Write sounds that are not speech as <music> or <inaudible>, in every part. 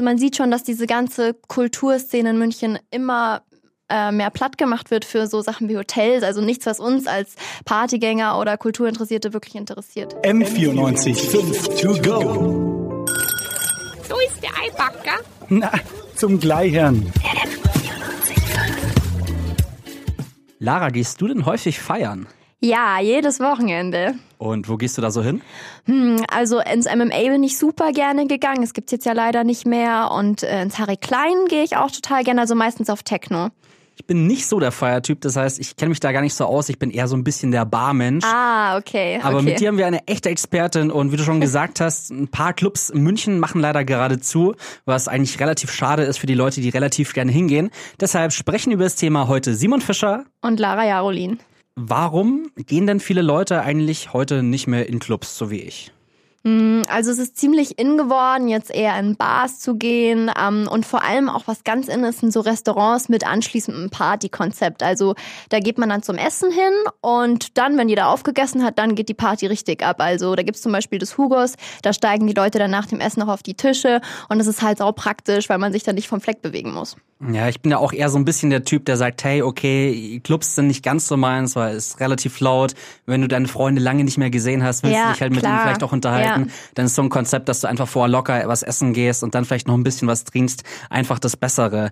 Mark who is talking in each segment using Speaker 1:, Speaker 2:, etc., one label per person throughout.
Speaker 1: Man sieht schon, dass diese ganze Kulturszene in München immer äh, mehr platt gemacht wird für so Sachen wie Hotels, also nichts, was uns als Partygänger oder Kulturinteressierte wirklich interessiert.
Speaker 2: M94 5 to go.
Speaker 3: So ist der Eibacker.
Speaker 2: Na, zum Gleichern.
Speaker 4: Lara, gehst du denn häufig feiern?
Speaker 1: Ja, jedes Wochenende.
Speaker 4: Und wo gehst du da so hin?
Speaker 1: Hm, also ins MMA bin ich super gerne gegangen. Es gibt's jetzt ja leider nicht mehr. Und äh, ins Harry Klein gehe ich auch total gerne, also meistens auf Techno.
Speaker 4: Ich bin nicht so der Feiertyp, das heißt, ich kenne mich da gar nicht so aus. Ich bin eher so ein bisschen der Barmensch.
Speaker 1: Ah, okay.
Speaker 4: Aber
Speaker 1: okay.
Speaker 4: mit dir haben wir eine echte Expertin und wie du schon <laughs> gesagt hast, ein paar Clubs in München machen leider gerade zu, was eigentlich relativ schade ist für die Leute, die relativ gerne hingehen. Deshalb sprechen über das Thema heute Simon Fischer.
Speaker 1: Und Lara Jarolin.
Speaker 4: Warum gehen denn viele Leute eigentlich heute nicht mehr in Clubs, so wie ich?
Speaker 1: Also es ist ziemlich in geworden, jetzt eher in Bars zu gehen ähm, und vor allem auch was ganz in ist, sind so Restaurants mit anschließendem Partykonzept. Also da geht man dann zum Essen hin und dann, wenn jeder aufgegessen hat, dann geht die Party richtig ab. Also da gibt's zum Beispiel das Hugos, da steigen die Leute dann nach dem Essen noch auf die Tische und das ist halt sau praktisch, weil man sich dann nicht vom Fleck bewegen muss.
Speaker 4: Ja, ich bin ja auch eher so ein bisschen der Typ, der sagt, hey, okay, Clubs sind nicht ganz so meins, weil es ist relativ laut. Wenn du deine Freunde lange nicht mehr gesehen hast, willst
Speaker 1: Ja,
Speaker 4: du dich halt mit
Speaker 1: klar.
Speaker 4: ihnen vielleicht auch unterhalten.
Speaker 1: Ja.
Speaker 4: Dann ist so ein Konzept, dass du einfach vorher locker was essen gehst und dann vielleicht noch ein bisschen was trinkst, einfach das Bessere.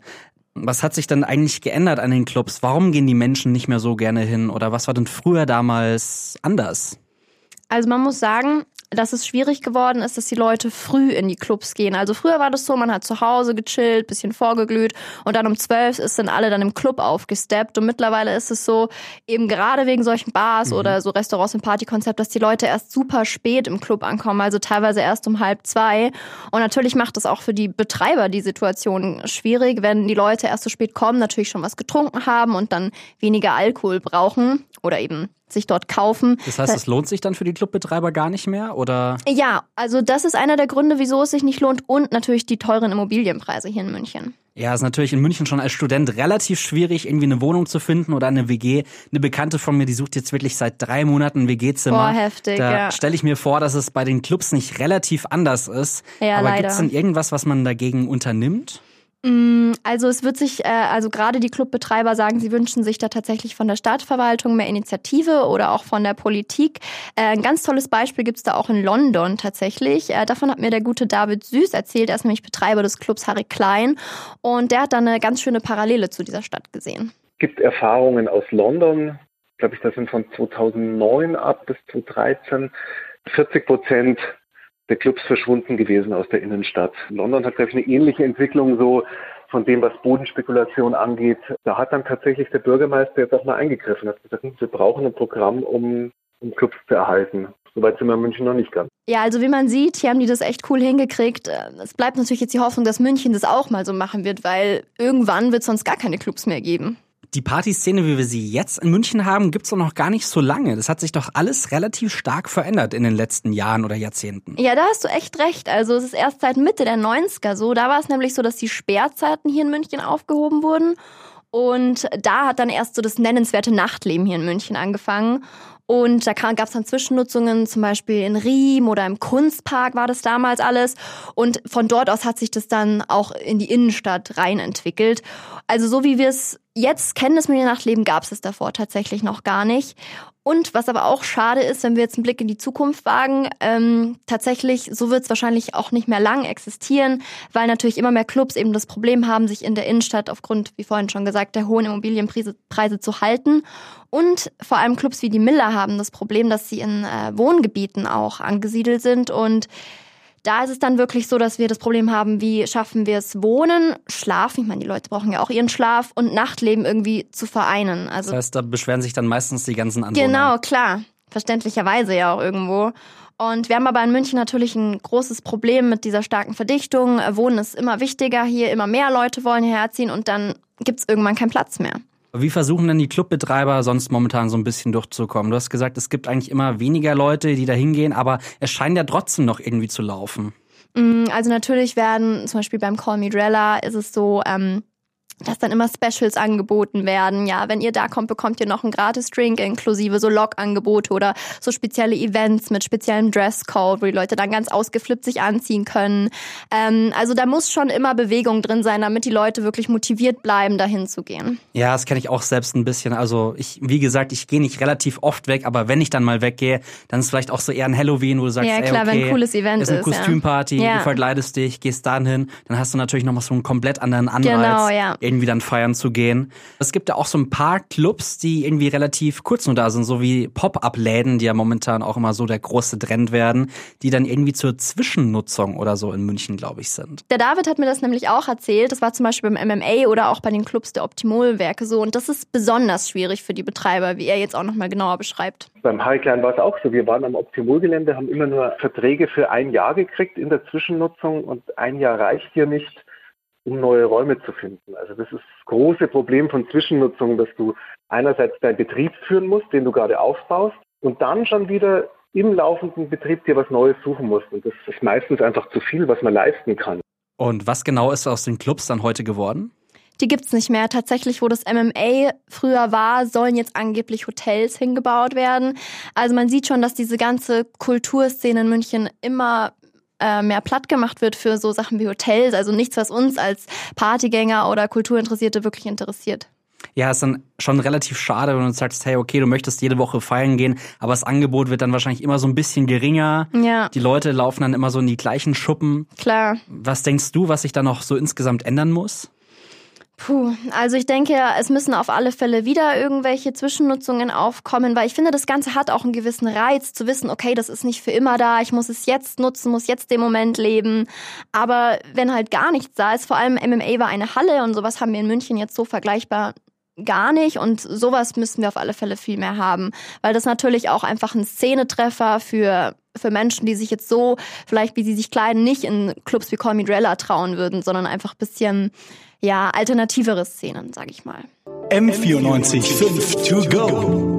Speaker 4: Was hat sich denn eigentlich geändert an den Clubs? Warum gehen die Menschen nicht mehr so gerne hin? Oder was war denn früher damals anders?
Speaker 1: Also man muss sagen, dass es schwierig geworden ist, dass die Leute früh in die Clubs gehen. Also früher war das so, man hat zu Hause gechillt, bisschen vorgeglüht und dann um zwölf ist dann alle dann im Club aufgesteppt. Und mittlerweile ist es so, eben gerade wegen solchen Bars oder so Restaurants im Partykonzept, dass die Leute erst super spät im Club ankommen, also teilweise erst um halb zwei. Und natürlich macht das auch für die Betreiber die Situation schwierig, wenn die Leute erst so spät kommen, natürlich schon was getrunken haben und dann weniger Alkohol brauchen oder eben sich dort kaufen.
Speaker 4: Das heißt, es lohnt sich dann für die Clubbetreiber gar nicht mehr? Oder
Speaker 1: Ja, also das ist einer der Gründe, wieso es sich nicht lohnt und natürlich die teuren Immobilienpreise hier in München.
Speaker 4: Ja, ist natürlich in München schon als Student relativ schwierig, irgendwie eine Wohnung zu finden oder eine WG. Eine Bekannte von mir, die sucht jetzt wirklich seit drei Monaten ein WG-Zimmer.
Speaker 1: Boah, heftig,
Speaker 4: Da
Speaker 1: ja.
Speaker 4: stelle ich mir vor, dass es bei den Clubs nicht relativ anders ist.
Speaker 1: Ja,
Speaker 4: Aber
Speaker 1: leider.
Speaker 4: gibt's denn irgendwas, was man dagegen unternimmt?
Speaker 1: Also es wird sich, äh, also gerade die Clubbetreiber sagen, sie wünschen sich da tatsächlich von der Stadtverwaltung mehr Initiative oder auch von der Politik. Äh, ein ganz tolles Beispiel gibt's da auch in London tatsächlich. Äh, davon hat mir der gute David Süß erzählt. Er ist nämlich Betreiber des Clubs Harry Klein und der hat da eine ganz schöne Parallele zu dieser Stadt gesehen.
Speaker 5: gibt Erfahrungen aus London, glaube ich, das sind von 2009 ab bis 2013 40 Prozent der Clubs verschwunden gewesen aus der Innenstadt. London hat, glaube ich, eine ähnliche Entwicklung so von dem, was Bodenspekulation angeht. Da hat dann tatsächlich der Bürgermeister jetzt auch mal eingegriffen, hat gesagt, wir brauchen ein Programm, um, um Clubs zu erhalten. Soweit sind wir in München noch nicht ganz.
Speaker 1: Ja, also wie man sieht, hier haben die das echt cool hingekriegt. Äh, Es bleibt natürlich jetzt die Hoffnung, dass München das auch mal so machen wird, weil irgendwann wird es sonst gar keine Clubs mehr geben.
Speaker 4: Die Partyszene, wie wir sie jetzt in München haben, gibt's doch noch gar nicht so lange. Das hat sich doch alles relativ stark verändert in den letzten Jahren oder Jahrzehnten.
Speaker 1: Ja, da hast du echt recht. Also es ist erst seit Mitte der 90er so. Da war es nämlich so, dass die Sperrzeiten hier in München aufgehoben wurden. Und da hat dann erst so das nennenswerte Nachtleben hier in München angefangen. Und da gab es dann Zwischennutzungen, zum Beispiel in Riem oder im Kunstpark war das damals alles. Und von dort aus hat sich das dann auch in die Innenstadt rein entwickelt. Also so wie wir es jetzt kennen, das Münchner Nachtleben, gab es es davor tatsächlich noch gar nicht. Und was aber auch schade ist, wenn wir jetzt einen Blick in die Zukunft wagen, ähm, tatsächlich, so wird es wahrscheinlich auch nicht mehr lang existieren, weil natürlich immer mehr Clubs eben das Problem haben, sich in der Innenstadt aufgrund, wie vorhin schon gesagt, der hohen Immobilienpreise Preise zu halten. Und vor allem Clubs wie die Miller haben das Problem, dass sie in äh, Wohngebieten auch angesiedelt sind und da ist es dann wirklich so, dass wir das Problem haben, wie schaffen wir es, Wohnen, Schlafen, ich meine, die Leute brauchen ja auch ihren Schlaf und Nachtleben irgendwie zu vereinen. Also
Speaker 4: Das heißt, da beschweren sich dann meistens die ganzen Anwohner.
Speaker 1: Genau, klar. Verständlicherweise ja auch irgendwo. Und wir haben aber in München natürlich ein großes Problem mit dieser starken Verdichtung. Wohnen ist immer wichtiger hier, immer mehr Leute wollen hierher ziehen und dann gibt's irgendwann keinen Platz mehr.
Speaker 4: Wie versuchen denn die Clubbetreiber sonst momentan so ein bisschen durchzukommen? Du hast gesagt, es gibt eigentlich immer weniger Leute, die da hingehen, aber es scheint ja trotzdem noch irgendwie zu laufen.
Speaker 1: Mm, Also natürlich werden, zum Beispiel beim Call Me Drella ist es so, ähm, dass dann immer Specials angeboten werden. Ja, wenn ihr da kommt, bekommt ihr noch einen gratis Drink inklusive so Log-Angebote oder so spezielle Events mit speziellem Dresscode, wo die Leute dann ganz ausgeflippt sich anziehen können. Ähm, also da muss schon immer Bewegung drin sein, damit die Leute wirklich motiviert bleiben, dahin zu gehen.
Speaker 4: Ja, das kenne ich auch selbst ein bisschen. Also ich, wie gesagt, ich gehe nicht relativ oft weg, aber wenn ich dann mal weggehe, dann ist vielleicht auch so eher ein Halloween, wo du sagst,
Speaker 1: ja, klar,
Speaker 4: ey, okay,
Speaker 1: wenn ein cooles Event
Speaker 4: ist eine Kostümparty,
Speaker 1: ja.
Speaker 4: du verkleidest dich, gehst dann hin, dann hast du natürlich noch mal so einen komplett anderen Anreiz,
Speaker 1: Genau, ja.
Speaker 4: Irgendwie dann feiern zu gehen. Es gibt ja auch so ein paar Clubs, die irgendwie relativ kurz nur da sind, so wie Pop-up-Läden, die ja momentan auch immer so der große Trend werden, die dann irgendwie zur Zwischennutzung oder so in München, glaube ich, sind.
Speaker 1: Der David hat mir das nämlich auch erzählt. Das war zum Beispiel beim MMA oder auch bei den Clubs der Optimolwerke so. Und das ist besonders schwierig für die Betreiber, wie er jetzt auch nochmal genauer beschreibt.
Speaker 5: Beim Highline war es auch so. Wir waren am Optimolgelände, haben immer nur Verträge für ein Jahr gekriegt in der Zwischennutzung und ein Jahr reicht hier nicht, um neue Räume zu finden. Also das ist das große Problem von Zwischennutzung, dass du einerseits deinen Betrieb führen musst, den du gerade aufbaust, und dann schon wieder im laufenden Betrieb dir was Neues suchen musst. Und das ist meistens einfach zu viel, was man leisten kann.
Speaker 4: Und was genau ist aus den Clubs dann heute geworden?
Speaker 1: Die gibt's nicht mehr. Tatsächlich, wo das MMA früher war, sollen jetzt angeblich Hotels hingebaut werden. Also man sieht schon, dass diese ganze Kulturszene in München immer äh, mehr platt gemacht wird für so Sachen wie Hotels. Also nichts, was uns als Partygänger oder Kulturinteressierte wirklich interessiert.
Speaker 4: Ja, ist dann schon relativ schade, wenn du sagst, hey, okay, du möchtest jede Woche feiern gehen, aber das Angebot wird dann wahrscheinlich immer so ein bisschen geringer.
Speaker 1: Ja.
Speaker 4: Die Leute laufen dann immer so in die gleichen Schuppen.
Speaker 1: Klar.
Speaker 4: Was denkst du, was sich da noch so insgesamt ändern muss?
Speaker 1: Puh, also ich denke, es müssen auf alle Fälle wieder irgendwelche Zwischennutzungen aufkommen, weil ich finde, das Ganze hat auch einen gewissen Reiz, zu wissen, okay, das ist nicht für immer da, ich muss es jetzt nutzen, muss jetzt den Moment leben. Aber wenn halt gar nichts da ist, vor allem MMA war eine Halle und sowas haben wir in München jetzt so vergleichbar gar nicht und sowas müssen wir auf alle Fälle viel mehr haben, weil das natürlich auch einfach ein Szenetreffer für für Menschen, die sich jetzt so, vielleicht wie sie sich kleiden, nicht in Clubs wie Call Me Drella trauen würden, sondern einfach ein bisschen, ja, alternativere Szenen, sag ich mal.
Speaker 2: M94 5 to go.